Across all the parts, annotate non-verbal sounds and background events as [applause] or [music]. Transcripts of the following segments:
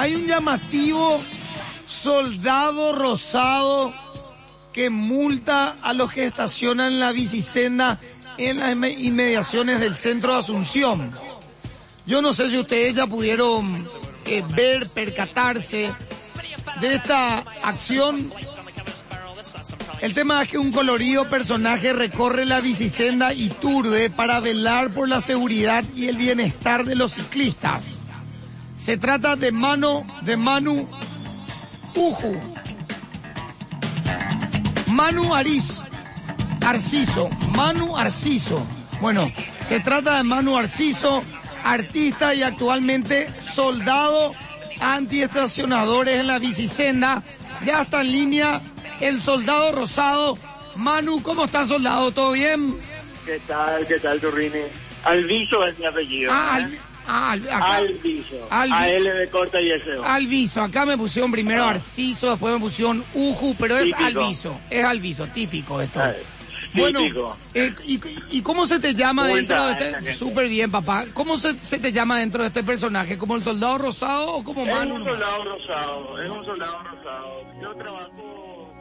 Hay un llamativo soldado rosado que multa a los que estacionan la bicicenda en las inmediaciones del centro de Asunción. Yo no sé si ustedes ya pudieron eh, ver, percatarse de esta acción. El tema es que un colorido personaje recorre la bicicenda y turbe para velar por la seguridad y el bienestar de los ciclistas. Se trata de Mano, de Manu Uju. Manu Ariz, Arciso, Manu Arciso. Bueno, se trata de Manu Arciso, artista y actualmente soldado antiestacionadores en la bicicenda. Ya está en línea el soldado rosado. Manu, ¿cómo está soldado? ¿Todo bien? ¿Qué tal? ¿Qué tal, Turrini? Alviso es mi apellido. Ah, ¿eh? Ah Alviso. A-L de corta y S-O. Alviso. Acá me pusieron primero Ah. Arciso, después me pusieron Uju, pero es Típico. Alviso. Es Alviso, típico esto. Ah, Bueno, típico. eh, y, ¿y cómo se te llama ¿Cómo dentro de este? Súper bien, papá. ¿Cómo se, se te llama dentro de este personaje? ¿Como el soldado rosado o como Es Manu? un soldado rosado, es un soldado rosado. Yo trabajo...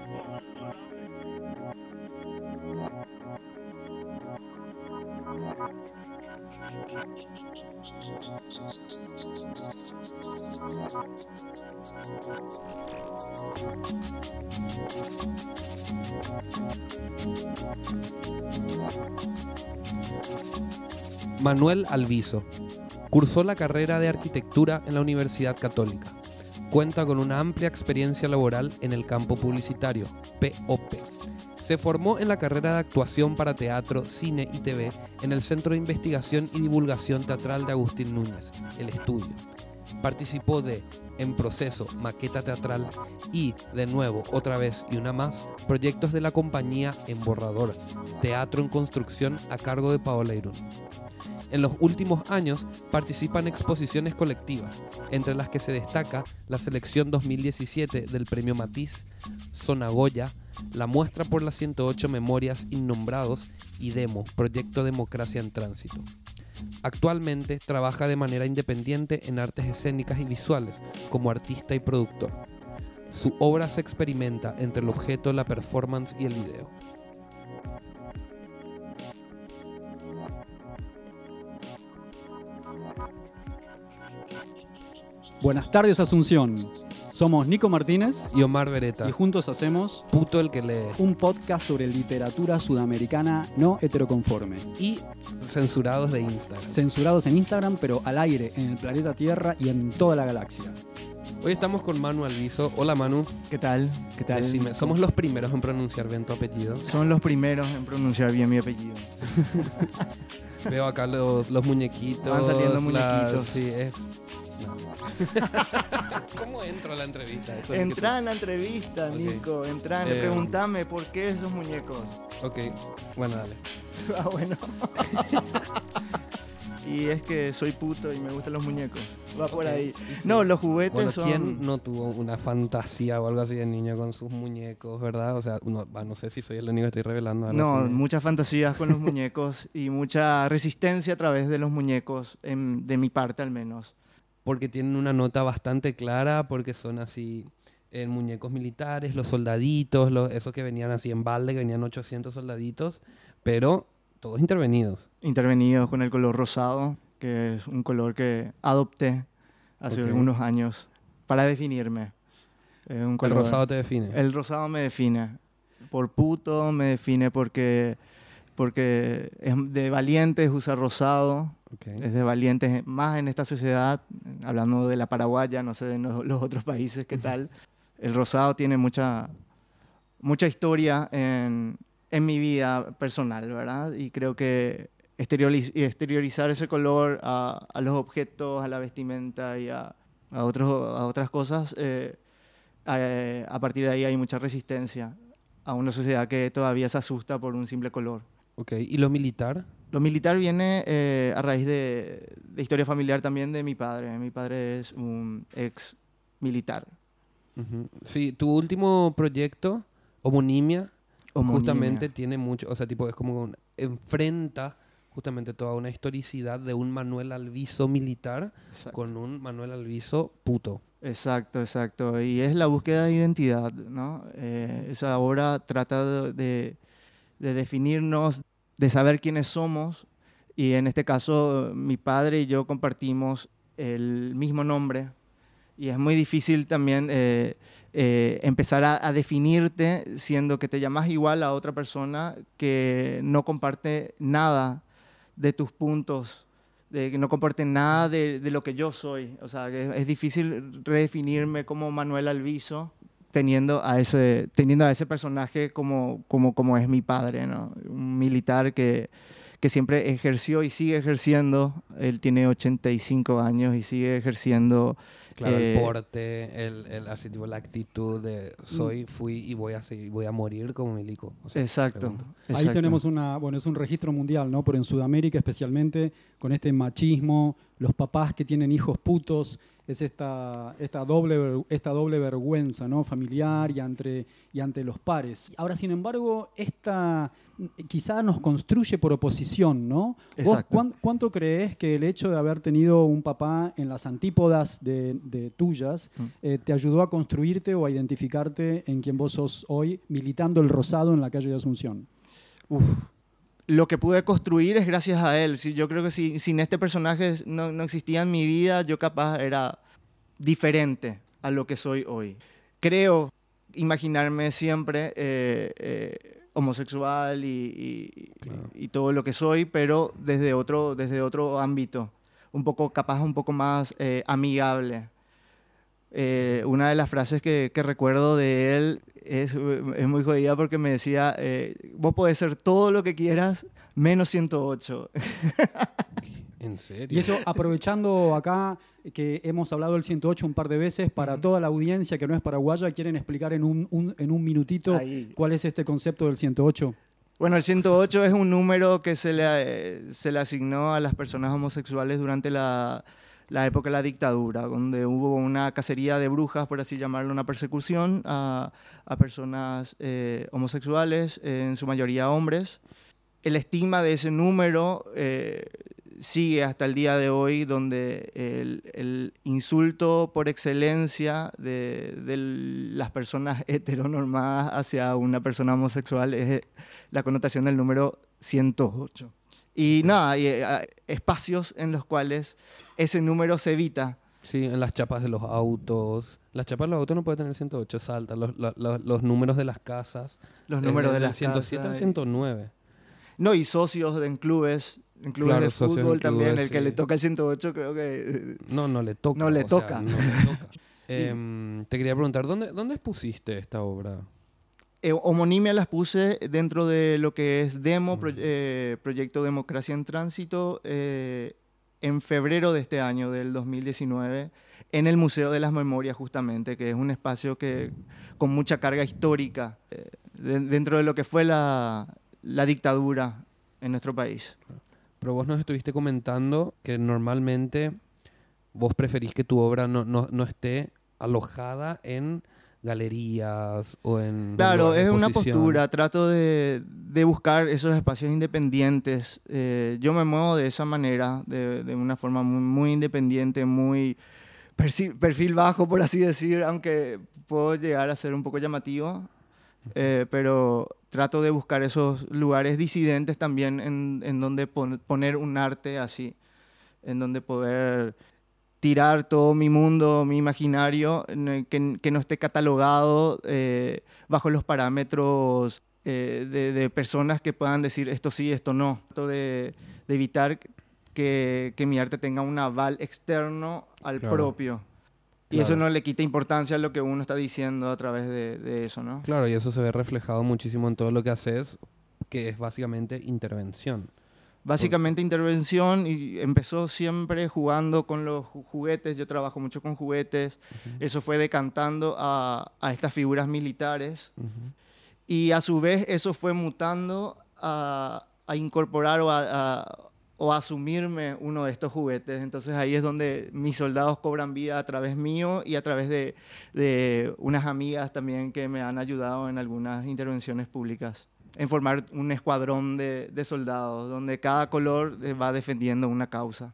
Manuel Alviso. Cursó la carrera de arquitectura en la Universidad Católica. Cuenta con una amplia experiencia laboral en el campo publicitario, POP. Se formó en la carrera de actuación para teatro, cine y TV en el Centro de Investigación y Divulgación Teatral de Agustín Núñez, El Estudio. Participó de En Proceso, Maqueta Teatral y, de nuevo, otra vez y una más, proyectos de la compañía En Borrador, Teatro en Construcción a cargo de Paola Irún. En los últimos años participa en exposiciones colectivas, entre las que se destaca la selección 2017 del Premio Matiz, Zona Goya, la muestra por las 108 memorias innombrados y Demo, Proyecto Democracia en Tránsito. Actualmente trabaja de manera independiente en artes escénicas y visuales como artista y productor. Su obra se experimenta entre el objeto, la performance y el video. Buenas tardes, Asunción. Somos Nico Martínez Y Omar Beretta, y juntos hacemos puto el que lee. un podcast sobre literatura sudamericana no heteroconforme. Y censurados de Instagram. Censurados en Instagram, pero al aire en el planeta Tierra y en toda la galaxia. Hoy estamos con Manu Alviso. Hola Manu, ¿Qué tal? ¿Qué tal? Decime, somos los primeros en pronunciar bien tu apellido. Son los primeros en pronunciar bien mi apellido. [laughs] Veo acá los, los muñequitos. Van saliendo muñequitos. sí, es. No. [laughs] ¿Cómo entro a la entrevista? Eso es que Entrá en la entrevista, Ok. Nico. Entrá, Eh, preguntame por qué esos muñecos. Ok, bueno, dale. [laughs] ah, bueno. [laughs] y es que soy puto y me gustan los muñecos. Va por ahí. sí. No, los juguetes Bueno, son. ¿quién no tuvo una fantasía o algo así de niño con sus muñecos, verdad? O sea, va, no sé si soy el único que estoy revelando. No, así. muchas fantasías con los muñecos y mucha resistencia a través de los muñecos, en- de mi parte al menos. Porque tienen una nota bastante clara, porque son así eh, muñecos militares, los soldaditos, los, esos que venían así en balde, que venían 800 soldaditos, pero todos intervenidos. Intervenidos con el color rosado, que es un color que adopté hace Ok. algunos años para definirme. Un El color- rosado te define. El rosado me define. Por puto me define porque, porque es de valientes usar rosado. Ok. Es de valientes más en esta sociedad, hablando de la paraguaya, no sé de los, otros países qué tal. [laughs] El rosado tiene mucha, mucha historia en, en mi vida personal, ¿verdad? Y creo que exterioriz- exteriorizar ese color a, a los objetos, a la vestimenta y a, a, otros, a otras cosas, eh, eh, a partir de ahí hay mucha resistencia a una sociedad que todavía se asusta por un simple color. Ok, ¿y lo militar? Lo militar viene eh, a raíz de, de historia familiar también de mi padre. Mi padre es un ex militar. Ujú. Sí, tu último proyecto, Homonimia, Homonimia. justamente tiene mucho, o sea, tipo, es como un- enfrenta justamente toda una historicidad de un Manuel Alviso militar Exacto. con un Manuel Alviso puto. Exacto, exacto. Y es la búsqueda de identidad, ¿no? Eh, esa obra trata de, de definirnos, de saber quiénes somos. Y en este caso, mi padre y yo compartimos el mismo nombre. Y es muy difícil también eh, eh, empezar a, definirte siendo que te llamas igual a otra persona que no comparte nada de tus puntos de que no comporten nada de, lo que yo soy. O sea, que es, difícil redefinirme como Manuel Alviso teniendo a ese, teniendo a ese personaje como, como, como es mi padre, ¿no? Un militar que, que siempre ejerció y sigue ejerciendo. Él tiene 85 años y sigue ejerciendo. Claro, eh, el porte, el, el, así, tipo, la actitud de soy, fui y voy a seguir, voy a morir como milico. O sea, exacto, exacto, Ahí tenemos una, bueno, es un registro mundial, ¿no? Pero en Sudamérica especialmente, con este machismo, los papás que tienen hijos putos, es esta, esta, doble, esta doble vergüenza ¿no? familiar y ante, y ante los pares. Ahora, sin embargo, esta quizá nos construye por oposición, ¿no? ¿Vos cuán, cuánto crees que el hecho de haber tenido un papá en las antípodas de, de tuyas mm. eh, te ayudó a construirte o a identificarte en quien vos sos hoy militando el rosado en la calle de Asunción? Uf lo que pude construir es gracias a él. Yo creo que si, sin este personaje no, no, existía en mi vida, yo capaz era diferente a lo que soy hoy. Creo imaginarme siempre eh, eh, homosexual y, y, claro. y, todo lo que soy, pero desde otro, desde otro ámbito, un poco capaz, un poco más eh, amigable. Eh, una de las frases que, que, recuerdo de él es, es muy jodida porque me decía, eh, vos podés ser todo lo que quieras, menos 108. [laughs] ¿En serio? Y eso aprovechando acá que hemos hablado del 108 un par de veces, para toda la audiencia que no es paraguaya, ¿quieren explicar en un, un en un minutito Ahí. cuál es este concepto del 108? Bueno, el 108 es un número que se le, eh, se le asignó a las personas homosexuales durante la, la época de la dictadura, donde hubo una cacería de brujas, por así llamarlo, una persecución a, a personas eh, homosexuales, eh, en su mayoría hombres. El estigma de ese número eh, sigue hasta el día de hoy, donde el, el insulto por excelencia de, de, las personas [laughs] heteronormadas hacia una persona homosexual es la connotación del número 108. Y nada, hay espacios en los cuales ese número se evita. Sí, en las chapas de los autos. Las chapas de los autos no puede tener 108, salta. Los, los, los números de las casas. Los números de las 107 casas. al 109. No, y socios en clubes, en clubes Claro, de fútbol también. clubes, el que sí. le toca el 108 creo que... No, no le toca. No le sea, toca. no le toca. [laughs] Em, te quería preguntar, ¿dónde, ¿dónde expusiste esta obra? Eh, homonimia las puse dentro de lo que es Demo, pro- eh, Proyecto Democracia en Tránsito, eh, en febrero de este año, del 2019, en el Museo de las Memorias, justamente, que es un espacio que con mucha carga histórica eh, de- dentro de lo que fue la, la dictadura en nuestro país. Pero vos nos estuviste comentando que normalmente vos preferís que tu obra no, no, no esté alojada en galerías o en... Claro, es una postura, trato de, de buscar esos espacios independientes. Eh, yo me muevo de esa manera, de, de una forma muy, muy independiente, muy perfil bajo, por así decir, aunque puedo llegar a ser un poco llamativo. Eh, pero trato de buscar esos lugares disidentes también en, en donde pon- poner un arte así, en donde poder tirar todo mi mundo, mi imaginario, que, que no esté catalogado eh, bajo los parámetros eh, de, de personas que puedan decir esto sí, esto no. Trato de, de evitar que, que mi arte tenga un aval externo al Claro. propio. Y Claro. eso no le quita importancia a lo que uno está diciendo a través de, de eso, ¿no? Claro, y eso se ve reflejado muchísimo en todo lo que haces, que es básicamente intervención. Básicamente intervención y empezó siempre jugando con los ju- juguetes, yo trabajo mucho con juguetes, eso fue decantando a, a estas figuras militares Ujú. y a su vez eso fue mutando a, a incorporar o a, a- o asumirme uno de estos juguetes. Entonces ahí es donde mis soldados cobran vida a través mío y a través de, de unas amigas también que me han ayudado en algunas intervenciones públicas. En formar un escuadrón de, de soldados donde cada color eh, va defendiendo una causa.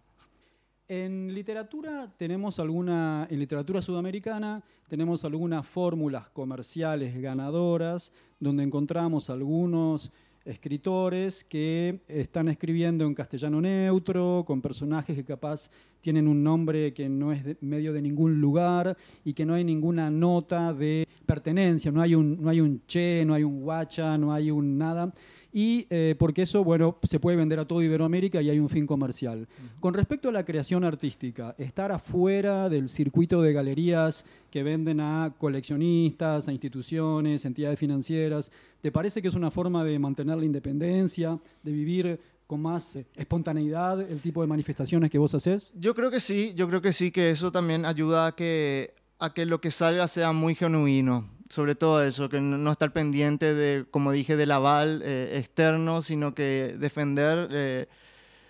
En literatura tenemos alguna, en literatura sudamericana tenemos algunas fórmulas comerciales ganadoras donde encontramos algunos escritores que están escribiendo en castellano neutro, con personajes que capaz tienen un nombre que no es de, medio de ningún lugar y que no hay ninguna nota de pertenencia, no hay un, no hay un che, no hay un guacha, no hay un nada y eh, porque eso, bueno, se puede vender a todo Iberoamérica y hay un fin comercial. Con respecto a la creación artística, estar afuera del circuito de galerías que venden a coleccionistas, a instituciones, entidades financieras, ¿te parece que es una forma de mantener la independencia, de vivir con más eh, espontaneidad el tipo de manifestaciones que vos haces? Yo creo que sí, yo creo que sí, que eso también ayuda a que, a que lo que salga sea muy genuino sobre todo eso, que no estar pendiente de, como dije, del aval eh, externo, sino que defender eh,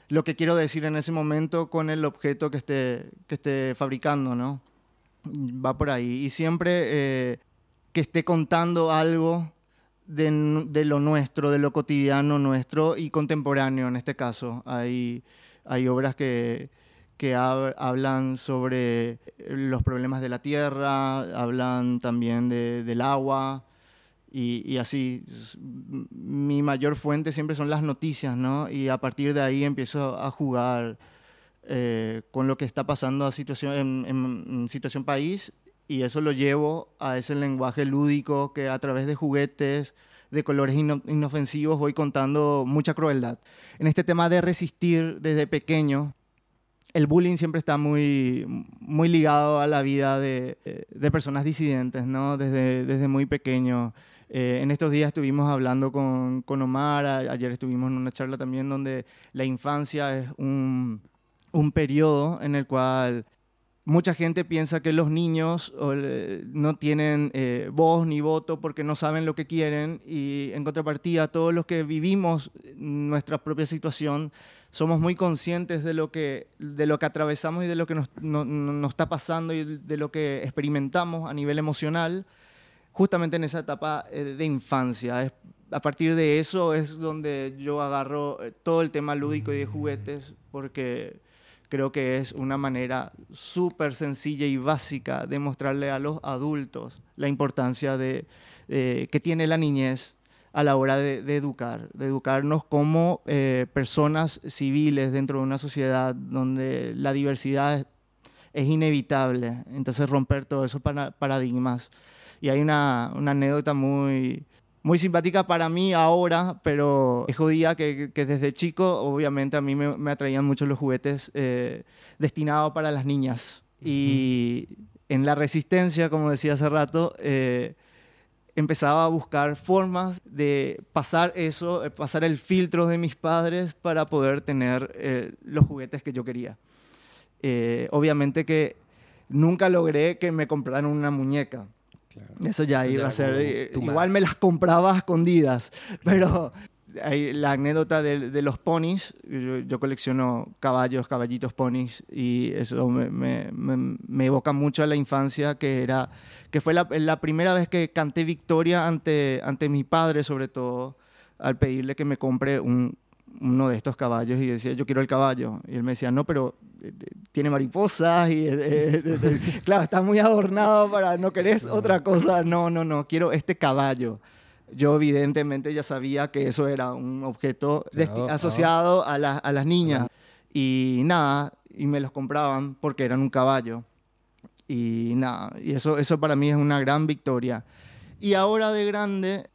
lo que quiero decir en ese momento con el objeto que esté, que esté fabricando, ¿no? Va por ahí. Y siempre eh, que esté contando algo de, de, lo nuestro, de lo cotidiano nuestro y contemporáneo en este caso. Hay, hay obras que que hablan sobre los problemas de la tierra, hablan también de, del agua y, así. Mi mayor fuente siempre son las noticias, ¿no? Y a partir de ahí empiezo a jugar eh, con lo que está pasando a situación, en, en, situación país y eso lo llevo a ese lenguaje lúdico que a través de juguetes, de colores inofensivos voy contando mucha crueldad. En este tema de resistir desde pequeño, el bullying siempre está muy, muy ligado a la vida de, de personas disidentes, ¿no? Desde, desde muy pequeño. Eh, en estos días estuvimos hablando con, con Omar, ayer estuvimos en una charla también donde la infancia es un, un periodo en el cual mucha gente piensa que los niños no tienen eh, voz ni voto porque no saben lo que quieren y en contrapartida todos los que vivimos nuestra propia situación somos muy conscientes de lo que, de lo que atravesamos y de lo que nos, nos está pasando y de lo que experimentamos a nivel emocional justamente en esa etapa eh, de infancia. a partir de eso es donde yo agarro eh, todo el tema lúdico y de juguetes porque creo que es una manera súper sencilla y básica de mostrarle a los adultos la importancia de, que tiene la niñez a la hora de, educar, de educarnos como eh, personas civiles dentro de una sociedad donde la diversidad es, inevitable. Entonces romper todos esos paradigmas. Y hay una, una anécdota muy, muy simpática para mí ahora, pero es jodida que, que, desde chico, obviamente, a mí me, me atraían mucho los juguetes eh, destinados para las niñas. Y en la resistencia, como decía hace rato, eh, empezaba a buscar formas de pasar eso, eh, pasar el filtro de mis padres para poder tener los juguetes que yo quería. obviamente que nunca logré que me compraran una muñeca eso ya iba a ser. Eh, igual me las compraba a escondidas, pero hay la anécdota de, de los ponis. Yo, colecciono caballos, caballitos, ponis, y eso me, me, me, evoca mucho a la infancia, que, era, que fue la, la, primera vez que canté victoria ante, ante mi padre, sobre todo, al pedirle que me compre un, uno de estos caballos y decía, yo quiero el caballo. Y él me decía, no, pero eh, tiene mariposas y, eh, eh, claro, está muy adornado para, no querés otra cosa. No, no, no, quiero este caballo. Yo evidentemente ya sabía que eso era un objeto asociado a, a, las niñas. Y nada, y me los compraban porque eran un caballo. Y nada, y eso, eso para mí es una gran victoria. Y ahora de grande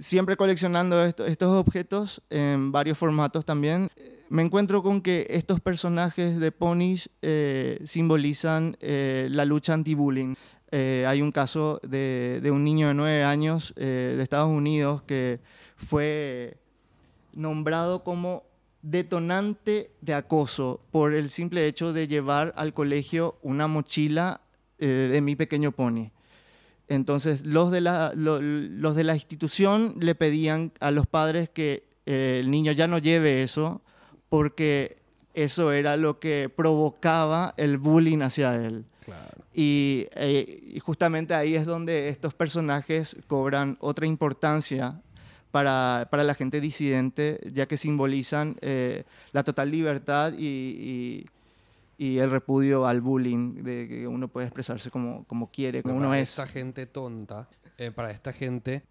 siempre coleccionando estos objetos en varios formatos también, me encuentro con que estos personajes de ponis eh, simbolizan eh, la lucha anti-bullying. Eh, hay un caso de, un niño de nueve años de Estados Unidos que fue nombrado como detonante de acoso por el simple hecho de llevar al colegio una mochila de mi pequeño pony. Entonces, los de la, institución le pedían a los padres que eh, el niño ya no lleve eso porque eso era lo que provocaba el bullying hacia él. Eh, y, justamente ahí es donde estos personajes cobran otra importancia para, para la gente disidente, ya que simbolizan eh, la total libertad y, y el repudio al bullying, de que uno puede expresarse como, como quiere, como Pero uno para es. esta gente tonta, eh, para esta gente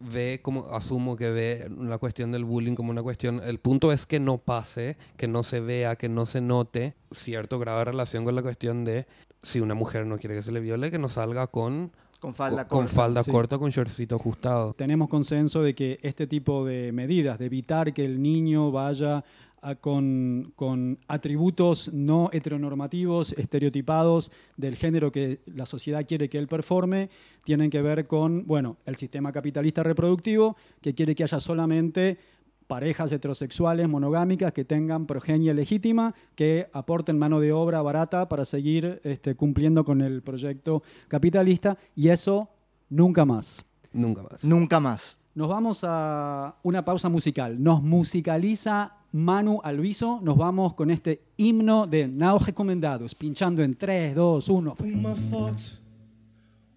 ve como asumo que ve la cuestión del bullying como una cuestión el punto es que no pase que no se vea que no se note cierto grado de relación con la cuestión de si una mujer no quiere que se le viole que no salga con Con falda con, con corta. falda sí. corta con shortcito ajustado Tenemos consenso de que este tipo de medidas, de evitar que el niño vaya a- con, con atributos no heteronormativos, estereotipados del género que la sociedad quiere que él performe, tienen que ver con, bueno, el sistema capitalista reproductivo, que quiere que haya solamente parejas heterosexuales monogámicas que tengan progenie legítima, que aporten mano de obra barata para seguir este, cumpliendo con el proyecto capitalista, y eso nunca más. nunca más Nunca más. Nos vamos a una pausa musical. Nos musicaliza Manu Alviso. Nos vamos con este himno de Now Recomendados, pinchando en 3, 2, 1. Uma foto,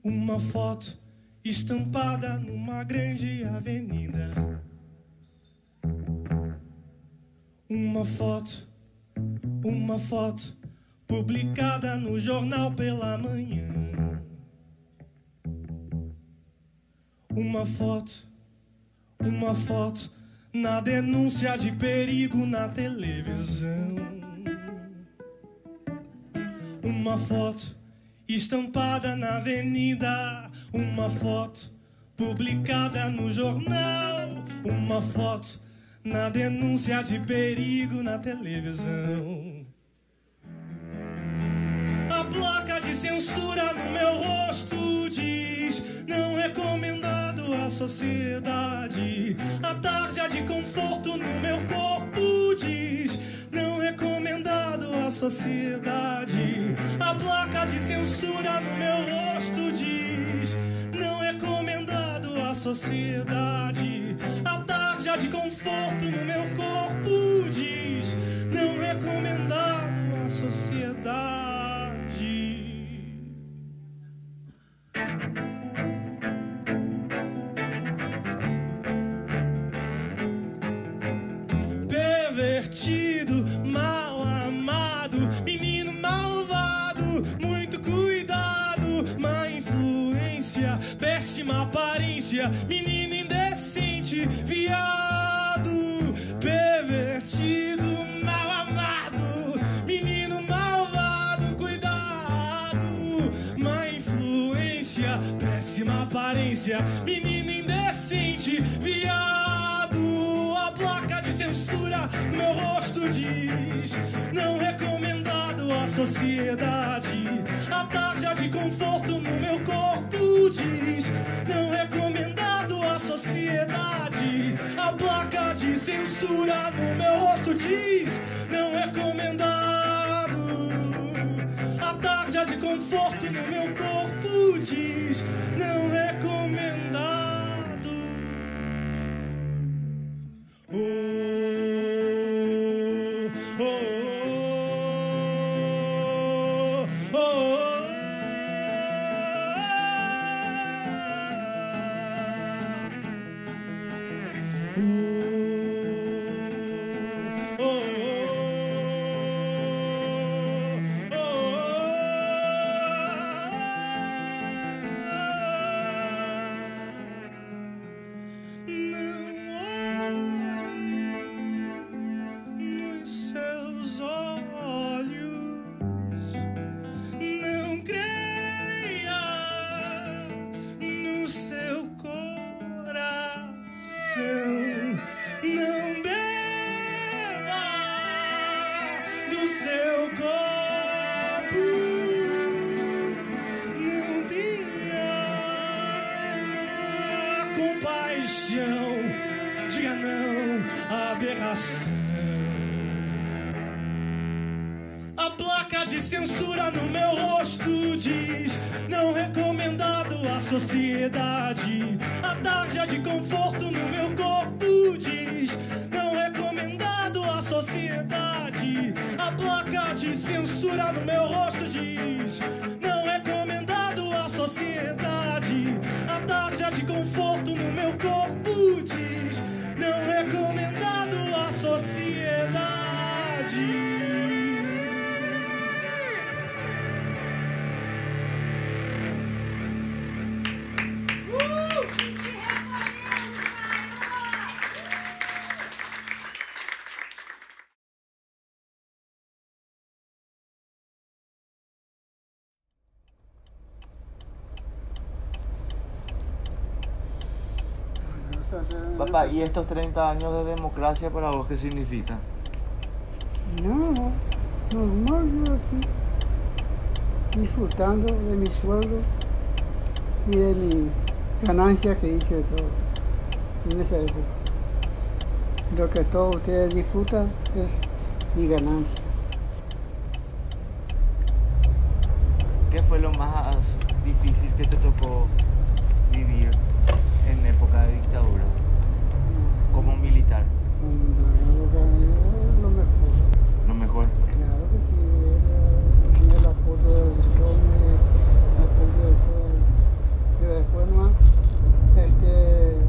uma foto estampada numa grande avenida. Uma foto, uma foto publicada no jornal pela manhã. Uma foto, uma foto na denúncia de perigo na televisão. Uma foto estampada na avenida, uma foto publicada no jornal, uma foto na denúncia de perigo na televisão. A placa de censura no meu rosto diz: não recomendado à sociedade. A tarja de conforto no meu corpo diz: não recomendado à sociedade. A placa de censura no meu rosto diz: não recomendado à sociedade. A de conforto no meu corpo diz: não recomendado à sociedade. Pervertido, mal amado, menino malvado, muito cuidado, má influência, péssima aparência, menino diz: não recomendado à sociedade. A tarja de conforto no meu corpo diz: não recomendado à sociedade. A placa de censura no meu rosto diz: não recomendado. A tarja de conforto no meu corpo diz: não recomendado. Oh, de censura no meu rosto diz: não recomendado à sociedade. A tarja de conforto no meu corpo diz: não recomendado à sociedade. A placa de censura no meu rosto diz: não recomendado à sociedade. A tarja de conforto no meu corpo ¿y estos 30 años de democracia para vos qué significa? No, normal, yo aquí. Disfrutando de mi sueldo y de mi ganancia que hice de todo en esa época. Lo que todos ustedes disfrutan es mi ganancia. ¿Qué fue lo más difícil que te tocó vivir en época de dictadura como militar? No, lo mejor. Lo mejor. Claro que sí, el, el apoyo de los drones, el apoyo de todo. Pero después no, este,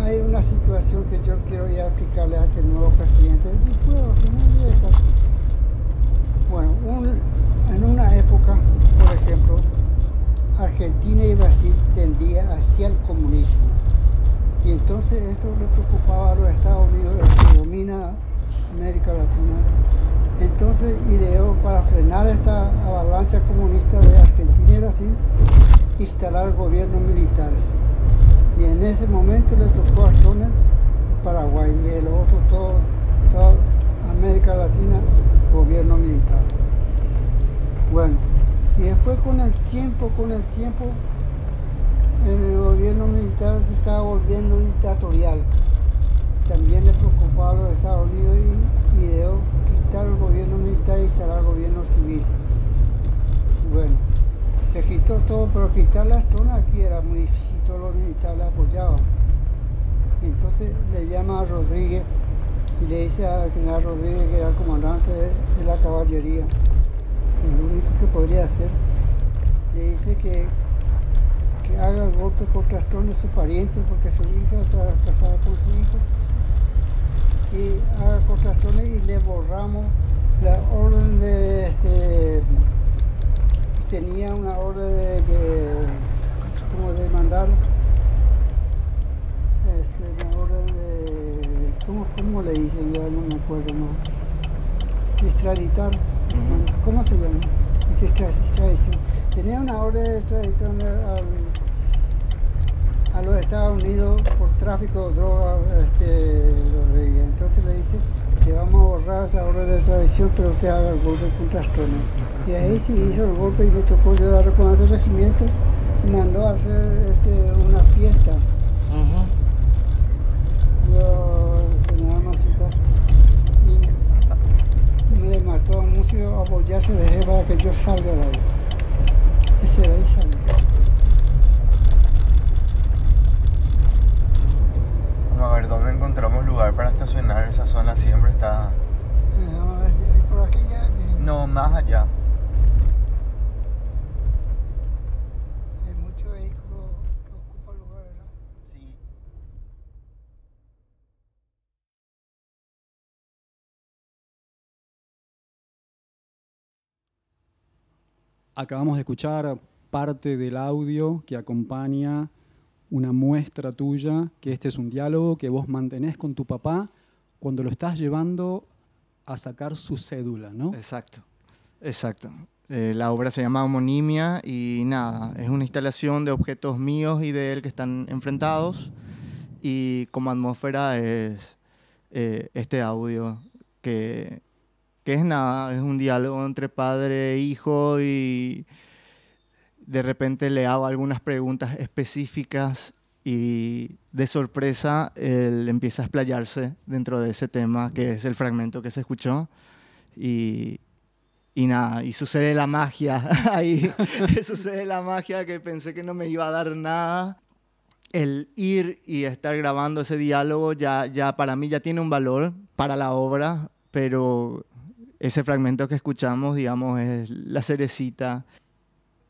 hay una situación que yo quiero ya explicarle a este nuevo presidente. Si puedo, si no, voy a dejar. Bueno, en una época, por ejemplo, Argentina y Brasil tendía hacia el comunismo. Y entonces esto le preocupaba a los Estados Unidos, que domina América Latina. Entonces ideó para frenar esta avalancha comunista de Argentina y Brasil, instalar gobiernos militares. Y en ese momento le tocó a Stroessner Paraguay y el otro, todo, toda América Latina, gobierno militar. Bueno, y después con el tiempo, con el tiempo, el gobierno militar se estaba volviendo dictatorial. También le preocupaba a los Estados Unidos y ideó quitar el gobierno militar e instalar el gobierno civil. Bueno, se quitó todo, pero quitar las zonas aquí era muy difícil, todos los militares le apoyaban. Entonces le llama a Rodríguez y le dice a general Rodríguez, que era el comandante de, de la caballería, el único que podría hacer, le dice que, que haga golpe contra Astorne, su pariente, porque su hija está casada con su hijo, y haga contra Astorne y le borramos la orden de este tenía una orden de como de mandar este, una orden de ¿cómo, cómo le dicen? ya no me acuerdo más extraditar ¿cómo se llama? Extra- extradición tenía una orden de extradición a los Estados Unidos por tráfico de drogas este, Rodríguez. Entonces le dice que vamos a borrar esta orden de extradición, pero usted haga el golpe contra Astrones. Y ahí sí hizo el golpe y me tocó llorar con este regimiento y mandó a hacer este, una fiesta. Yo, Machuca, y me mató a un músico a apoyarse para que yo salga de ahí. Ese. Vamos a ver dónde encontramos lugar para estacionar. Esa zona siempre está. Eh, Vamos a ver si hay por aquí ya. No, más allá. Hay muchos vehículos que ocupan lugar, ¿verdad? Sí. Acabamos de escuchar parte del audio que acompaña una muestra tuya, que este es un diálogo que vos mantenés con tu papá cuando lo estás llevando a sacar su cédula, ¿no? Exacto, exacto. Eh, la obra se llama Homonimia y nada, es una instalación de objetos míos y de él que están enfrentados y como atmósfera es eh, este audio que, que es nada, es un diálogo entre padre e hijo y de repente le hago algunas preguntas específicas y de sorpresa él empieza a explayarse dentro de ese tema que es el fragmento que se escuchó y, y nada, y sucede la magia [laughs] ahí, [laughs] sucede la magia que pensé que no me iba a dar nada. El ir y estar grabando ese diálogo ya, ya para mí ya tiene un valor para la obra, pero ese fragmento que escuchamos, digamos, es la cerecita.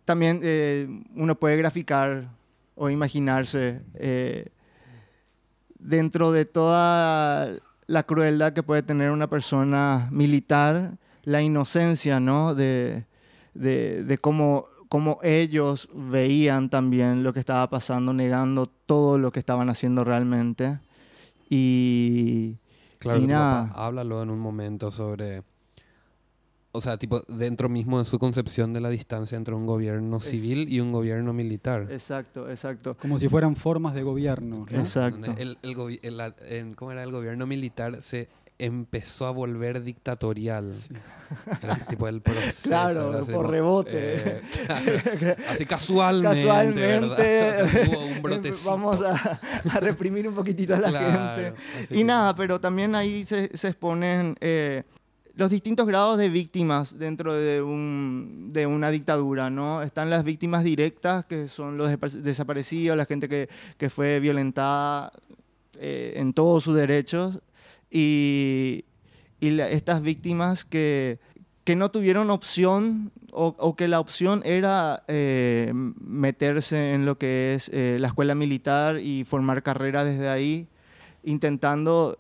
También eh, uno puede graficar o imaginarse eh, dentro de toda la crueldad que puede tener una persona militar, la inocencia, ¿no? De, de, de cómo, cómo ellos veían también lo que estaba pasando, negando todo lo que estaban haciendo realmente. Y, Claro, y nada. háblalo en un momento sobre. O sea, tipo, dentro mismo de su concepción de la distancia entre un gobierno civil y un gobierno militar. Exacto, exacto. Como si fueran formas de gobierno. ¿no? Exacto. El, el gobi- el- la- en- ¿Cómo era? El gobierno militar se empezó a volver dictatorial. [laughs] Era tipo el proceso. Claro, era así por rebote. eh, claro, [laughs] así casualmente. Casualmente, ¿verdad? [laughs] O sea, hubo un brotecito. vamos a, a reprimir un poquitito a la Claro, gente. Y que- nada, pero también ahí se, se exponen eh, los distintos grados de víctimas dentro de, un, de una dictadura, ¿no? Están las víctimas directas, que son los desaparecidos, la gente que, que fue violentada eh, en todos sus derechos, y, y la- estas víctimas que, que no tuvieron opción o, o que la opción era eh, meterse en lo que es eh, la escuela militar y formar carrera desde ahí, intentando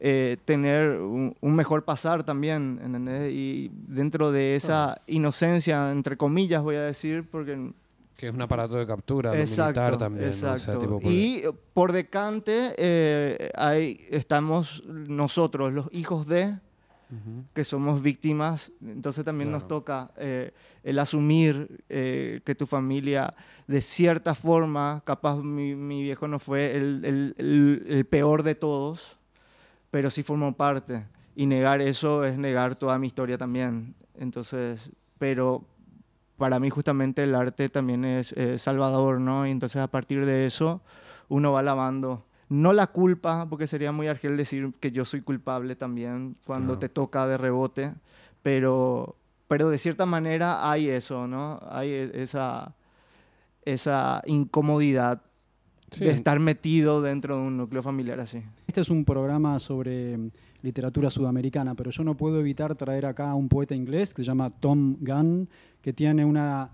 eh, tener un, un mejor pasar también, ¿entendés? Y dentro de esa inocencia, entre comillas voy a decir, porque Que es un aparato de captura, Exacto, militar también. ¿no? O sea, exacto. tipo, por- Y por decante eh, ahí estamos nosotros, los hijos de, Ujú. que somos víctimas, entonces también nos Claro. toca eh, el asumir eh, que tu familia, de cierta forma, capaz mi, mi viejo no fue el, el- el- el peor de todos, pero sí formó parte. Y negar eso es negar toda mi historia también. Entonces, pero para mí justamente el arte también es eh, salvador, ¿no? Y entonces a partir de eso uno va lavando. No la culpa, porque sería muy argel decir que yo soy culpable también cuando Claro. te toca de rebote, pero, pero de cierta manera hay eso, ¿no? Hay e- esa, esa incomodidad Sí. de estar metido dentro de un núcleo familiar así. Este es un programa sobre mm, literatura sudamericana, pero yo no puedo evitar traer acá a un poeta inglés que se llama Tom Gunn, que tiene una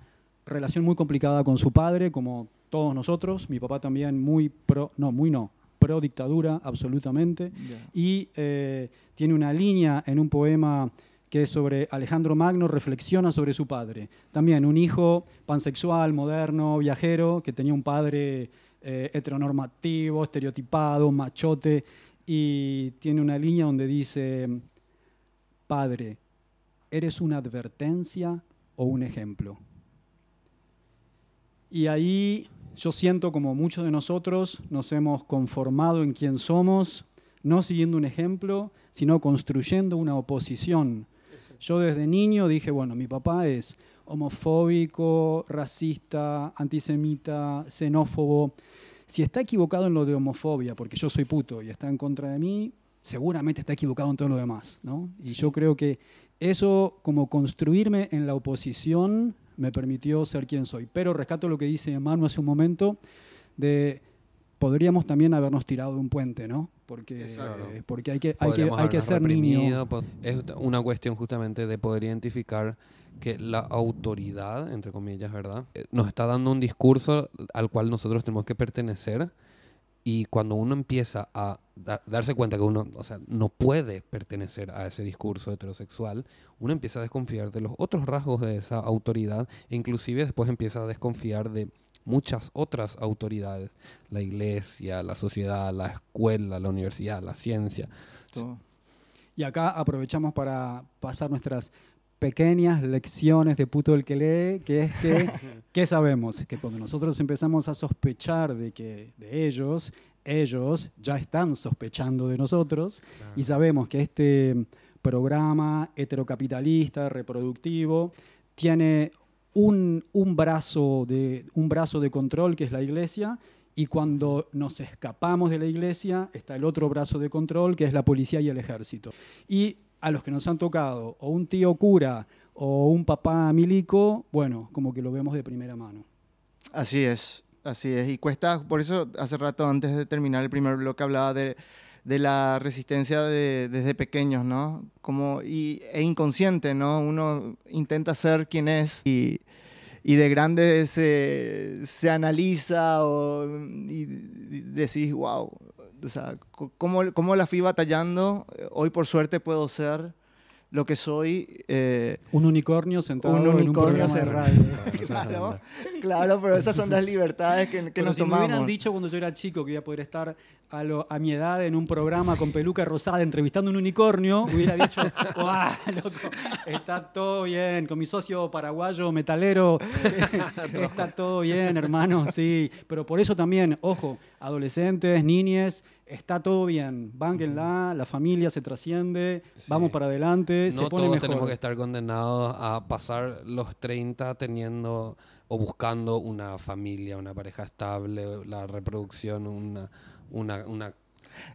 relación muy complicada con su padre, como todos nosotros. Mi papá también muy pro, no, muy no, pro dictadura, absolutamente. Y eh, tiene una línea en un poema que es sobre Alejandro Magno, reflexiona sobre su padre. También un hijo pansexual, moderno, viajero, que tenía un padre eh, heteronormativo, estereotipado, machote, y tiene una línea donde dice, padre, ¿eres una advertencia o un ejemplo? Y ahí yo siento como muchos de nosotros nos hemos conformado en quién somos, no siguiendo un ejemplo, sino construyendo una oposición. Yo desde niño dije, bueno, mi papá es homofóbico, racista, antisemita, xenófobo. Si está equivocado en lo de homofobia, porque yo soy puto y está en contra de mí, seguramente está equivocado en todo lo demás, ¿no? Y yo creo que eso, como construirme en la oposición, me permitió ser quien soy. Pero rescato lo que dice Manu hace un momento, de podríamos también habernos tirado de un puente, ¿no? Porque, eh, porque hay que, hay que, hay que ser niño. Es una cuestión justamente de poder identificar que la autoridad, entre comillas, ¿verdad? Eh, Nos está dando un discurso al cual nosotros tenemos que pertenecer y cuando uno empieza a da- darse cuenta que uno, o sea, no puede pertenecer a ese discurso heterosexual, uno empieza a desconfiar de los otros rasgos de esa autoridad e inclusive después empieza a desconfiar de muchas otras autoridades, la iglesia, la sociedad, la escuela, la universidad, la ciencia. Y acá aprovechamos para pasar nuestras pequeñas lecciones de puto el que lee, que es que, [laughs] ¿qué sabemos? Que cuando nosotros empezamos a sospechar de que de ellos, ellos ya están sospechando de nosotros y sabemos que este programa heterocapitalista, reproductivo, tiene un, un brazo de, un brazo de control que es la iglesia y cuando nos escapamos de la iglesia está el otro brazo de control que es la policía y el ejército. Y a los que nos han tocado o un tío cura o un papá milico, bueno, como que lo vemos de primera mano. Así es, así es. Y cuesta, por eso hace rato antes de terminar el primer bloque hablaba de, de la resistencia de- desde pequeños, ¿no? Como, y, e inconsciente, ¿no? Uno intenta ser quien es y, y de grande se, se analiza o, y, y decís, wow, o sea, ¿cómo, cómo la fui batallando? Hoy por suerte puedo ser lo que soy. eh, Un unicornio sentado un en un unicornio programa de cerrado. [laughs] claro, claro, pero esas son las libertades que, que Pero nos si me hubieran tomamos. dicho cuando yo era chico que iba a poder estar a, lo- a mi edad en un programa con peluca rosada entrevistando un unicornio, hubiera dicho, [laughs] ¡guau, loco! Está todo bien, con mi socio paraguayo metalero, [laughs] está todo bien, hermano, sí. Pero por eso también, ojo, adolescentes, niñes, está todo bien. Bánquenla, la familia se trasciende, Sí. vamos para adelante, se No pone todos mejor. tenemos que estar condenados a pasar los 30 teniendo o buscando una familia, una pareja estable, la reproducción, una, una, una,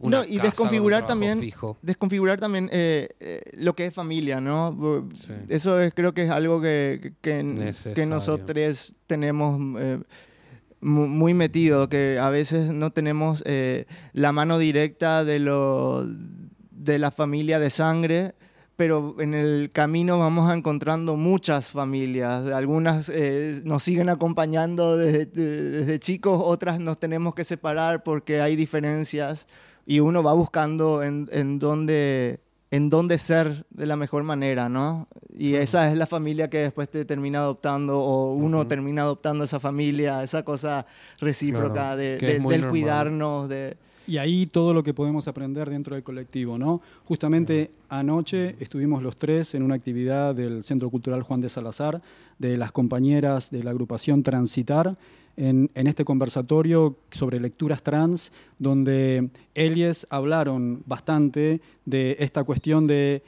una No, y casa desconfigurar también- fijo. Desconfigurar también eh, eh, lo que es familia, ¿no? Sí. Eso es, creo que es algo que, que, nosotros tenemos eh, mu- muy metido, que a veces no tenemos la mano directa de, lo, de la familia de sangre, pero en el camino vamos encontrando muchas familias. Algunas eh, nos siguen acompañando desde, de- desde chicos, otras nos tenemos que separar porque hay diferencias y uno va buscando en, en dónde en dónde ser de la mejor manera, ¿no? Y esa es la familia que después te termina adoptando o uno Ujú. termina adoptando esa familia, esa cosa recíproca Claro, de, de- del normal. cuidarnos, de... Y ahí todo lo que podemos aprender dentro del colectivo, ¿no? Justamente anoche estuvimos los tres en una actividad del Centro Cultural Juan de Salazar, de las compañeras de la agrupación Transitar, en, en este conversatorio sobre lecturas trans, donde ellas hablaron bastante de esta cuestión de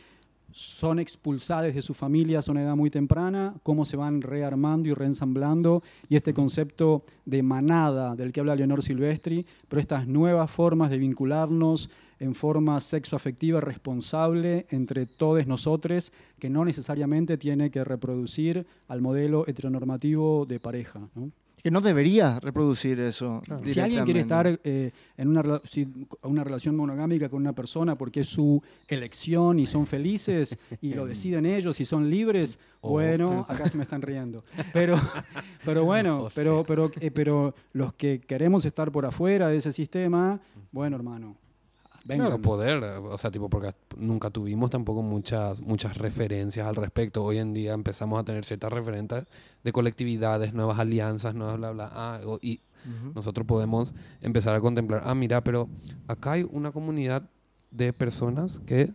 son expulsadas de sus familias a una edad muy temprana, cómo se van rearmando y reensamblando, y este concepto de manada del que habla Leonor Silvestri, pero estas nuevas formas de vincularnos en forma sexoafectiva responsable entre todos nosotros, que no necesariamente tiene que reproducir al modelo heteronormativo de pareja. Que no debería reproducir eso. Si alguien quiere estar eh, en una, rela- si- una relación monogámica con una persona porque es su elección y son felices y lo [laughs] deciden ellos y son libres, Oh, bueno, acá se me están riendo. Pero, [laughs] pero bueno, pero, pero, eh, pero los que queremos estar por afuera de ese sistema, bueno, hermano, vengan. Claro, poder, o sea, tipo, porque nunca tuvimos tampoco muchas, muchas referencias al respecto. Hoy en día empezamos a tener ciertas referentes de colectividades, nuevas alianzas, nuevas bla, bla, ah, y Ujú. nosotros podemos empezar a contemplar, ah, mira, pero acá hay una comunidad de personas que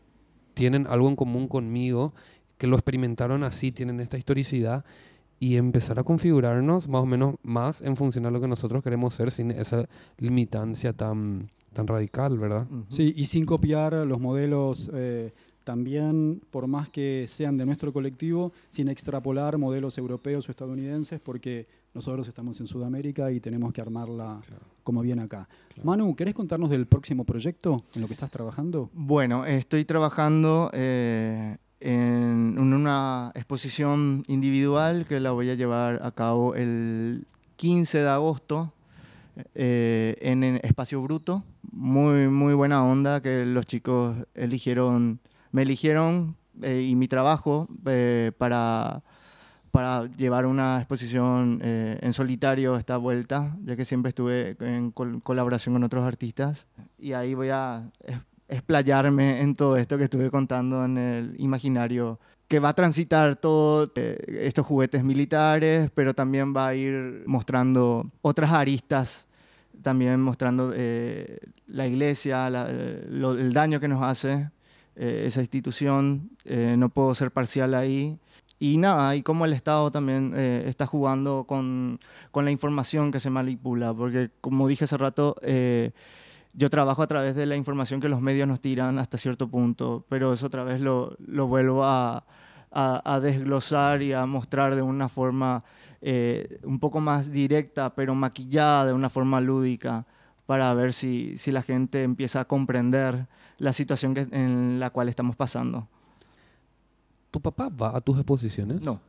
tienen algo en común conmigo, que lo experimentaron así, tienen esta historicidad, y empezar a configurarnos más o menos más en función a lo que nosotros queremos ser sin esa limitancia tan, tan radical, ¿verdad? Sí, y sin copiar los modelos eh, también, por más que sean de nuestro colectivo, sin extrapolar modelos europeos o estadounidenses, porque nosotros estamos en Sudamérica y tenemos que armarla como viene acá. Claro. Manu, ¿querés contarnos del próximo proyecto en lo que estás trabajando? Bueno, estoy trabajando eh, en una exposición individual que la voy a llevar a cabo el 15 de agosto eh, en, Espacio Bruto. Muy, muy buena onda que los chicos eligieron, me eligieron eh, y mi trabajo eh, para, para llevar una exposición eh, en solitario esta vuelta, ya que siempre estuve en col- colaboración con otros artistas. Y ahí voy a explayarme en todo esto que estuve contando en el imaginario, que va a transitar todos estos juguetes militares, pero también va a ir mostrando otras aristas, también mostrando eh, la iglesia, eh, el daño que nos hace eh, esa institución. eh, no puedo ser parcial ahí. Y nada, y cómo el Estado también eh, está jugando con, con la información que se manipula, porque como dije hace rato, eh, yo trabajo a través de la información que los medios nos tiran hasta cierto punto, pero eso otra vez lo, lo vuelvo a, a- a desglosar y a mostrar de una forma eh, un poco más directa, pero maquillada de una forma lúdica, para ver si, si la gente empieza a comprender la situación que- en la cual estamos pasando. ¿Tu papá va a tus exposiciones? No,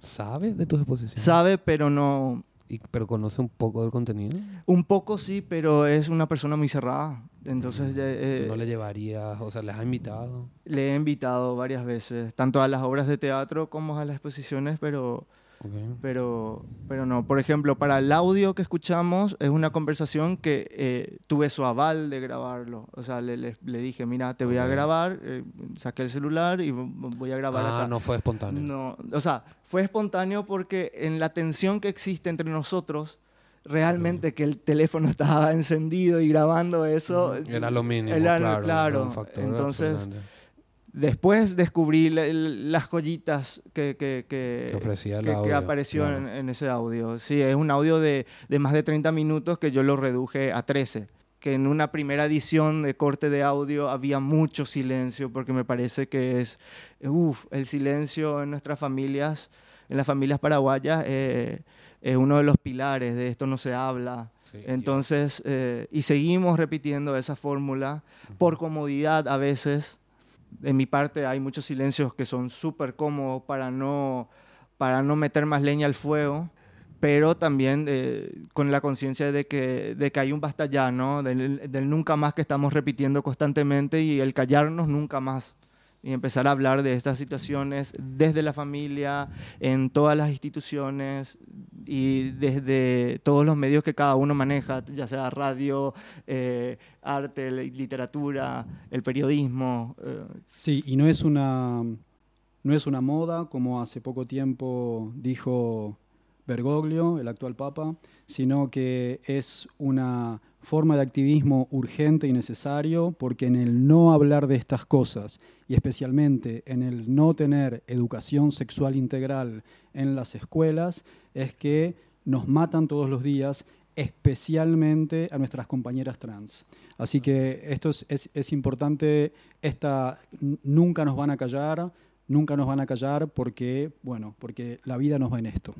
¿Sabe de tus exposiciones? sabe, pero no... Y- ¿Pero conoce un poco del contenido? Un poco sí, pero es una persona muy cerrada. Entonces eh, ¿No le llevarías, o sea, les ha invitado? le he invitado varias veces, tanto a las obras de teatro como a las exposiciones, pero Ok. pero, pero no. Por ejemplo, para el audio que escuchamos es una conversación que eh, tuve su aval de grabarlo. O sea, le, le- le dije, mira, te voy a Ok. grabar, eh, saqué el celular y vo- voy a grabar Ah, acá. no fue espontáneo. No, o sea, fue espontáneo porque en la tensión que existe entre nosotros, realmente que el teléfono [laughs] estaba encendido y grabando eso. Era lo mínimo, era- claro. era claro. un factor Entonces. Después descubrí la- las joyitas que, que, que, Que ofrecía que- que audio, apareció claro. en, en ese audio. Sí, es un audio de, de más de 30 minutos que yo lo reduje a 13. Que en una primera edición de corte de audio había mucho silencio, porque me parece que es, uff, el silencio en nuestras familias, en las familias paraguayas, eh, es uno de los pilares de esto no se habla. Sí, Entonces, eh, y seguimos repitiendo esa fórmula por comodidad a veces. De mi parte hay muchos silencios que son súper cómodos para no, para no meter más leña al fuego, pero también eh, con la conciencia de que, de que hay un basta ya. Del, del nunca más que estamos repitiendo constantemente y el callarnos nunca más. Y empezar a hablar de estas situaciones desde la familia, en todas las instituciones y desde todos los medios que cada uno maneja, ya sea radio, eh, arte, li- literatura, el periodismo. eh, Sí, y no es una no es una moda, como hace poco tiempo dijo Bergoglio, el actual papa, sino que es una forma de activismo urgente y necesario, porque en el no hablar de estas cosas, y especialmente en el no tener educación sexual integral en las escuelas, es que nos matan todos los días, especialmente a nuestras compañeras trans. Así que esto es, es- importante, esta, nunca nos van a callar, nunca nos van a callar porque, bueno, porque la vida nos va en esto.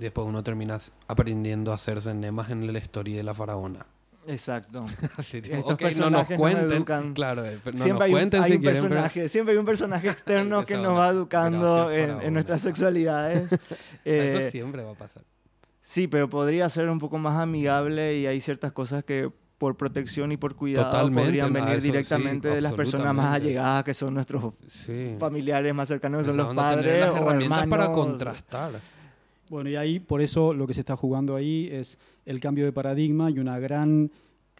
Después uno termina aprendiendo a hacerse enemas en la historia de la faraona. Exacto. [laughs] Así, tipo, Estos ok, no nos personajes nos cuenten. educan. claro, eh, pero no siempre nos hay, un, cuenten hay si un quieren, pero- personaje, siempre hay un personaje [laughs] externo que nos va educando en, en nuestras sexualidades. [laughs] Eso Eh, siempre va a pasar. Sí, pero podría ser un poco más amigable y hay ciertas cosas que por protección y por cuidado Totalmente, podrían venir eso sí, directamente de las personas más allegadas, que son nuestros Sí. familiares más cercanos, que son los padres o herramientas hermanos. para contrastar. Bueno, y ahí por eso lo que se está jugando ahí es el cambio de paradigma y una gran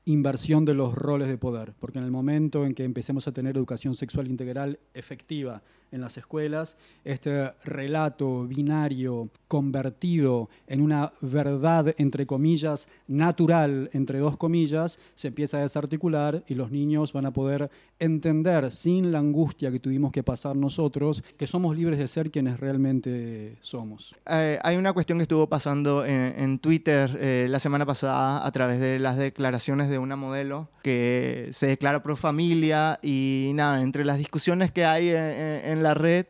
inversión de los roles de poder, porque en el momento en que empecemos a tener educación sexual integral efectiva en las escuelas, este relato binario convertido en una verdad, entre comillas, natural, entre dos comillas, se empieza a desarticular y los niños van a poder entender sin la angustia que tuvimos que pasar nosotros, que somos libres de ser quienes realmente somos. Eh, hay una cuestión que estuvo pasando en, en Twitter eh, la semana pasada a través de las declaraciones de una modelo que se declara pro familia y nada, entre las discusiones que hay en, en- en la red,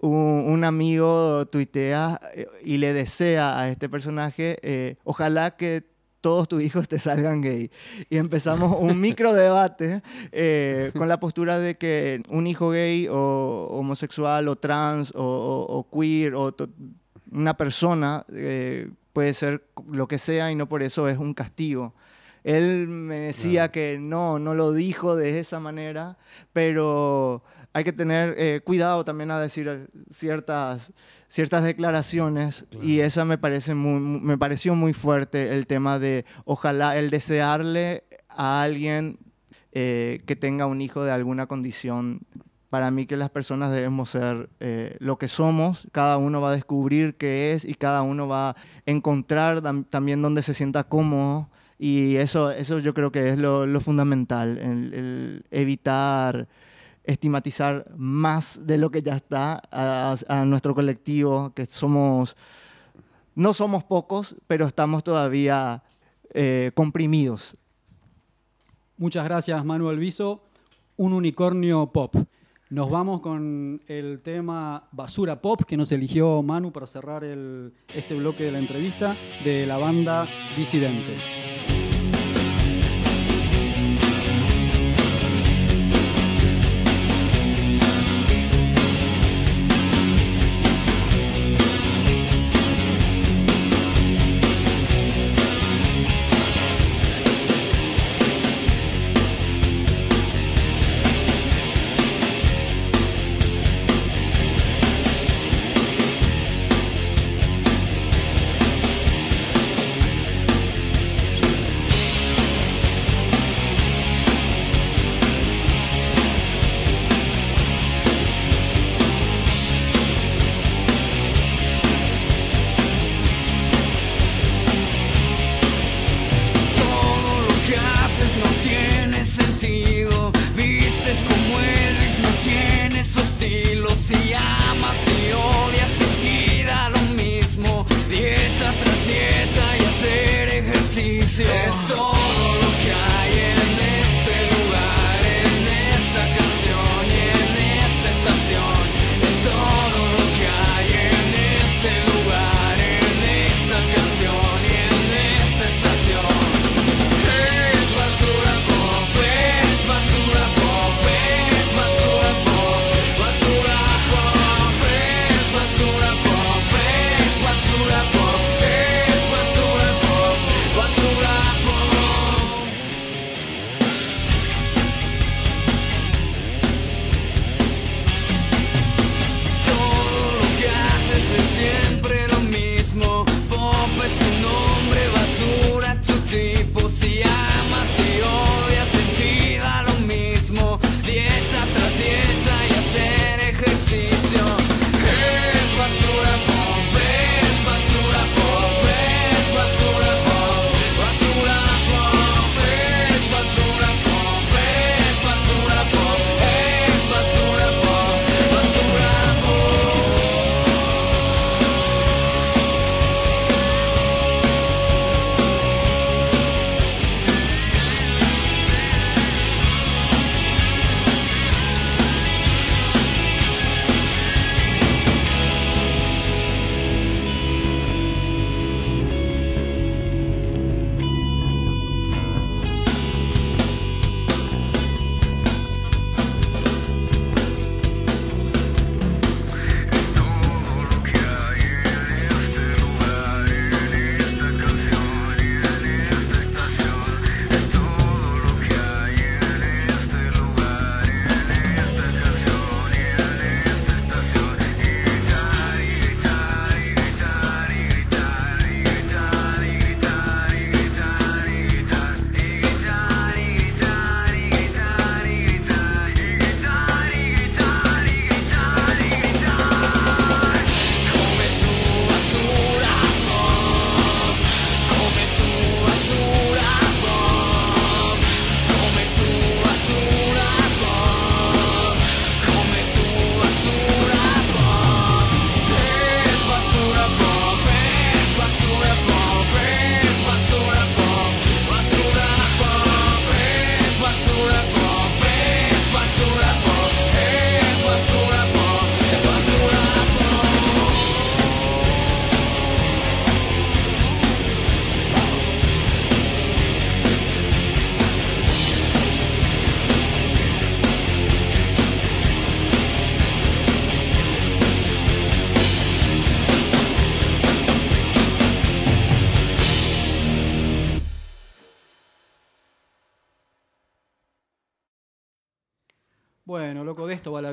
un, un amigo tuitea eh, y le desea a este personaje, eh, ojalá que todos tus hijos te salgan gay. Y empezamos un [laughs] micro debate eh, con la postura de que un hijo gay o homosexual o trans o, o- o queer o una persona eh, puede ser lo que sea y no por eso es un castigo. Él me decía que no, no lo dijo de esa manera, pero hay que tener eh, cuidado también a decir ciertas, ciertas declaraciones y Claro. esa me, parece muy, mu- me pareció muy fuerte el tema de ojalá el desearle a alguien eh, que tenga un hijo de alguna condición. Para mí que las personas debemos ser eh, lo que somos, cada uno va a descubrir qué es y cada uno va a encontrar tam- también donde se sienta cómodo y eso, eso yo creo que es lo, lo fundamental, el, el evitar estigmatizar más de lo que ya está a, nuestro colectivo, que somos, no somos pocos, pero estamos todavía eh, comprimidos. Muchas gracias, Manuel Viso. Un unicornio pop. Nos vamos con el tema Basura Pop que nos eligió Manu para cerrar el- este bloque de la entrevista de la banda Disidente.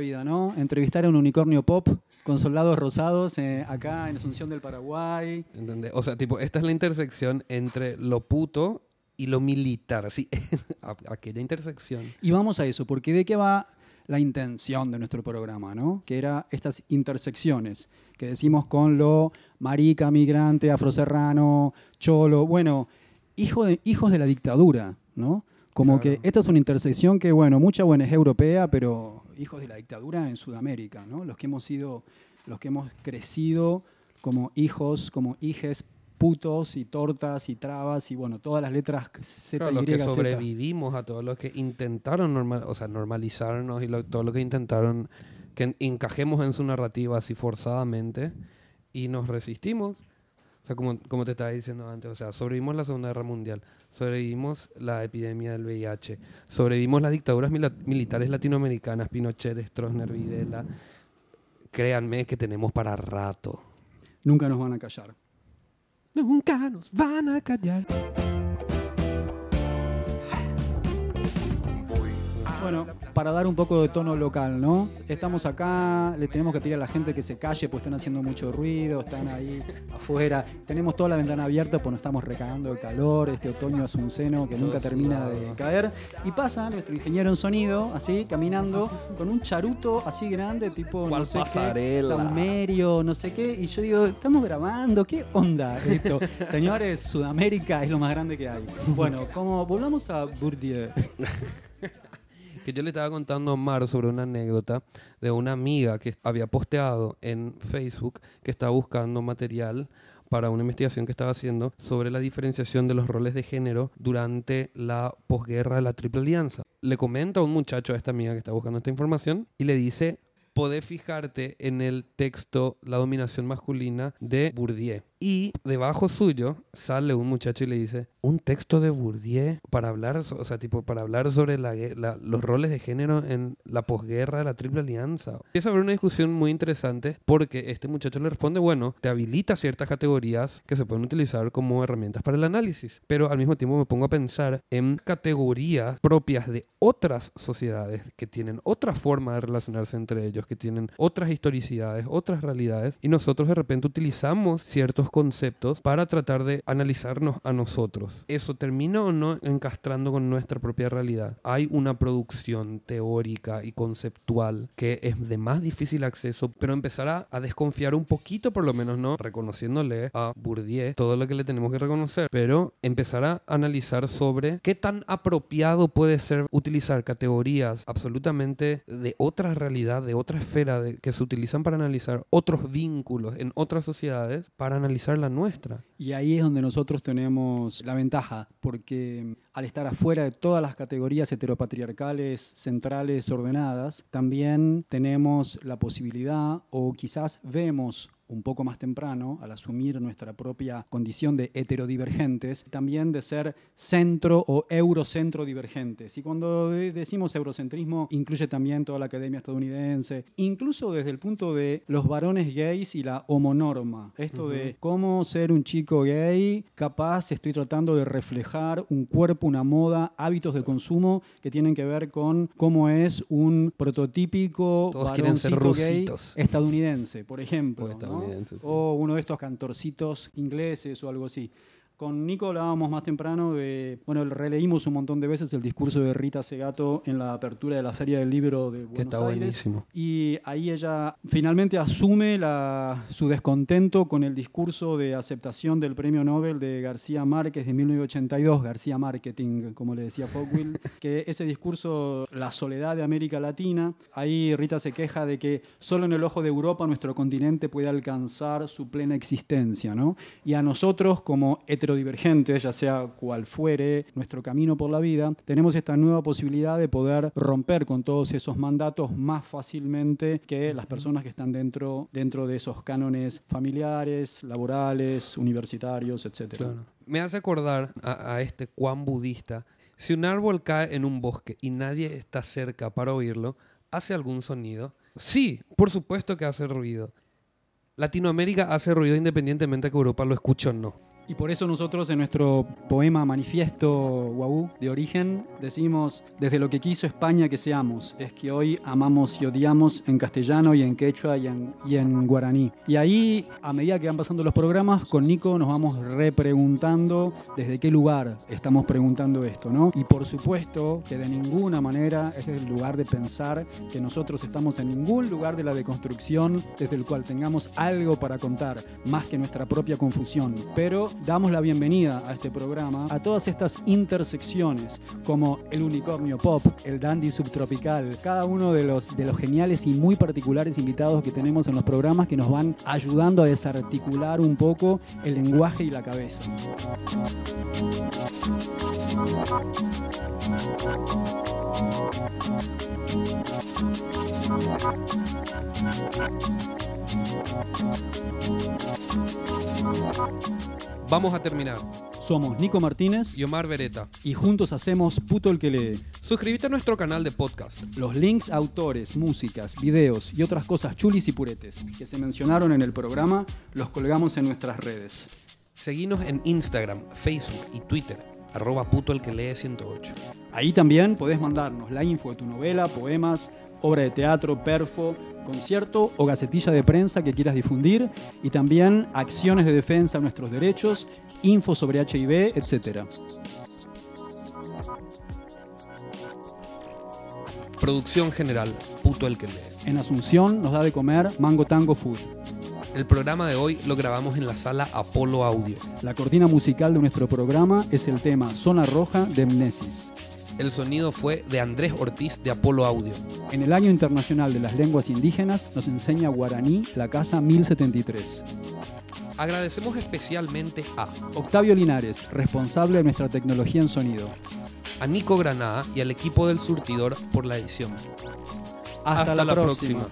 Vida, ¿no? Entrevistar a un unicornio pop con soldados rosados eh, acá en Asunción del Paraguay. ¿Entendés? O sea, tipo, esta es la intersección entre lo puto y lo militar. ¿sí? [laughs] A- Aquella intersección. Y vamos a eso, porque de qué va la intención de nuestro programa, ¿no? Que era estas intersecciones que decimos con lo marica, migrante, afroserrano, cholo, bueno, hijo de, hijos de la dictadura, ¿no? Como Claro. que esta es una intersección que, bueno, mucha buena es europea, pero hijos de la dictadura en Sudamérica, ¿no? Los que hemos sido, los que hemos crecido como hijos, como hijes putos y tortas y trabas y bueno, todas las letras Z, Claro, Y, los que Z. sobrevivimos a todos los que intentaron normal, o sea, normalizarnos y lo- todo lo que intentaron que en- encajemos en su narrativa así forzadamente y nos resistimos. Sea, como, como te estaba diciendo antes, o sea, sobrevivimos la Segunda Guerra Mundial, sobrevivimos la epidemia del VIH, sobrevivimos las dictaduras militares latinoamericanas, Pinochet, Stroessner, Videla. Créanme que tenemos para rato. Nunca nos van a callar. Nunca nos van a callar. Bueno, para dar un poco de tono local, ¿no? Estamos acá, le tenemos que pedir a la gente que se calle, pues están haciendo mucho ruido, están ahí [laughs] afuera. Tenemos toda la ventana abierta, pues nos estamos recagando de calor, este otoño asunceno que nunca termina de caer. Y pasa nuestro ingeniero en sonido, así, caminando, con un charuto así grande, tipo, no ¿Cuál sé qué, saumerio, no sé qué. Y yo digo, estamos grabando, ¿qué onda esto? [laughs] Señores, Sudamérica es lo más grande que hay. Bueno, como volvamos a Bourdieu. [laughs] yo le estaba contando a Omar sobre una anécdota de una amiga que había posteado en Facebook que estaba buscando material para una investigación que estaba haciendo sobre la diferenciación de los roles de género durante la posguerra de la Triple Alianza. Le comenta a un muchacho a esta amiga que está buscando esta información y le dice, podés fijarte en el texto La dominación masculina de Bourdieu. Y debajo suyo sale un muchacho y le dice, un texto de Bourdieu para hablar, so- o sea, tipo, para hablar sobre la la- los roles de género en la posguerra de la Triple Alianza. Empieza a haber una discusión muy interesante porque este muchacho le responde, bueno, te habilita ciertas categorías que se pueden utilizar como herramientas para el análisis, pero al mismo tiempo me pongo a pensar en categorías propias de otras sociedades que tienen otra forma de relacionarse entre ellos, que tienen otras historicidades, otras realidades, y nosotros de repente utilizamos ciertos conceptos para tratar de analizarnos a nosotros. ¿Eso termina o no encastrando con nuestra propia realidad? Hay una producción teórica y conceptual que es de más difícil acceso, pero empezar a, desconfiar un poquito, por lo menos, ¿no? Reconociéndole a Bourdieu todo lo que le tenemos que reconocer, pero empezar a analizar sobre qué tan apropiado puede ser utilizar categorías absolutamente de otra realidad, de otra esfera, de, que se utilizan para analizar otros vínculos en otras sociedades, para analizar Y ahí es donde nosotros tenemos la ventaja, porque mm, al estar afuera de todas las categorías heteropatriarcales centrales ordenadas, también tenemos la posibilidad o quizás vemos un poco más temprano, al asumir nuestra propia condición de heterodivergentes, también de ser centro o eurocentro divergentes. Y cuando de- decimos eurocentrismo, incluye también toda la academia estadounidense, incluso desde el punto de los varones gays y la homonorma. Esto de cómo ser un chico gay, capaz estoy tratando de reflejar un cuerpo, una moda, hábitos de consumo que tienen que ver con cómo es un prototípico Todos quieren ser gay estadounidense, por ejemplo. O ¿no? O uno de estos cantorcitos ingleses o algo así. Con Nico hablábamos más temprano de, bueno, releímos un montón de veces el discurso de Rita Segato en la apertura de la Feria del Libro de Buenos Que está Aires. buenísimo. Y ahí ella finalmente asume la- su descontento con el discurso de aceptación del premio Nobel de García Márquez de 1982, García Marketing, como le decía Fogwill, [laughs] que ese discurso, la soledad de América Latina, ahí Rita se queja de que solo en el ojo de Europa nuestro continente puede alcanzar su plena existencia, ¿no? Y a nosotros como heterodivergentes, ya sea cual fuere nuestro camino por la vida, tenemos esta nueva posibilidad de poder romper con todos esos mandatos más fácilmente que las personas que están dentro, dentro de esos cánones familiares, laborales, universitarios, etc. Claro. Me hace acordar a, a este cuán budista. Si un árbol cae en un bosque y nadie está cerca para oírlo, ¿hace algún sonido? Sí, por supuesto que hace ruido. Latinoamérica hace ruido independientemente de que Europa lo escuche o no. Y por eso nosotros en nuestro poema Manifiesto Guau de origen decimos, desde lo que quiso España que seamos, es que hoy amamos y odiamos en castellano y en quechua y en, y en guaraní. Y ahí, a medida que van pasando los programas, con Nico nos vamos repreguntando desde qué lugar estamos preguntando esto, ¿no? Y por supuesto que de ninguna manera es el lugar de pensar que nosotros estamos en ningún lugar de la deconstrucción desde el cual tengamos algo para contar, más que nuestra propia confusión. Pero damos la bienvenida a este programa a todas estas intersecciones, como el unicornio pop, el dandy subtropical, cada uno de los, de los geniales y muy particulares invitados que tenemos en los programas que nos van ayudando a desarticular un poco el lenguaje y la cabeza. Vamos a terminar. Somos Nico Martínez Y Omar Beretta. y juntos hacemos Puto el que lee. Suscríbete a nuestro canal de podcast. Los links a autores, músicas, videos y otras cosas chulis y puretes que se mencionaron en el programa los colgamos en nuestras redes. Seguinos en Instagram, Facebook y Twitter. Arroba puto el que lee 108. Ahí también podés mandarnos la info de tu novela, poemas, obra de teatro, perfo, concierto o gacetilla de prensa que quieras difundir y también acciones de defensa de nuestros derechos, info sobre HIV, etc. Producción general, puto el que lee. En Asunción nos da de comer Mango Tango Food. El programa de hoy lo grabamos en la sala Apolo Audio. La cortina musical de nuestro programa es el tema Zona Roja de Mnesis. El sonido fue de Andrés Ortiz de Apolo Audio. En el Año Internacional de las Lenguas Indígenas nos enseña guaraní la Casa 1073. Agradecemos especialmente a, Octavio Linares, responsable de nuestra tecnología en sonido. a Nico Granada y al equipo del surtidor por la edición. Hasta, la, próxima.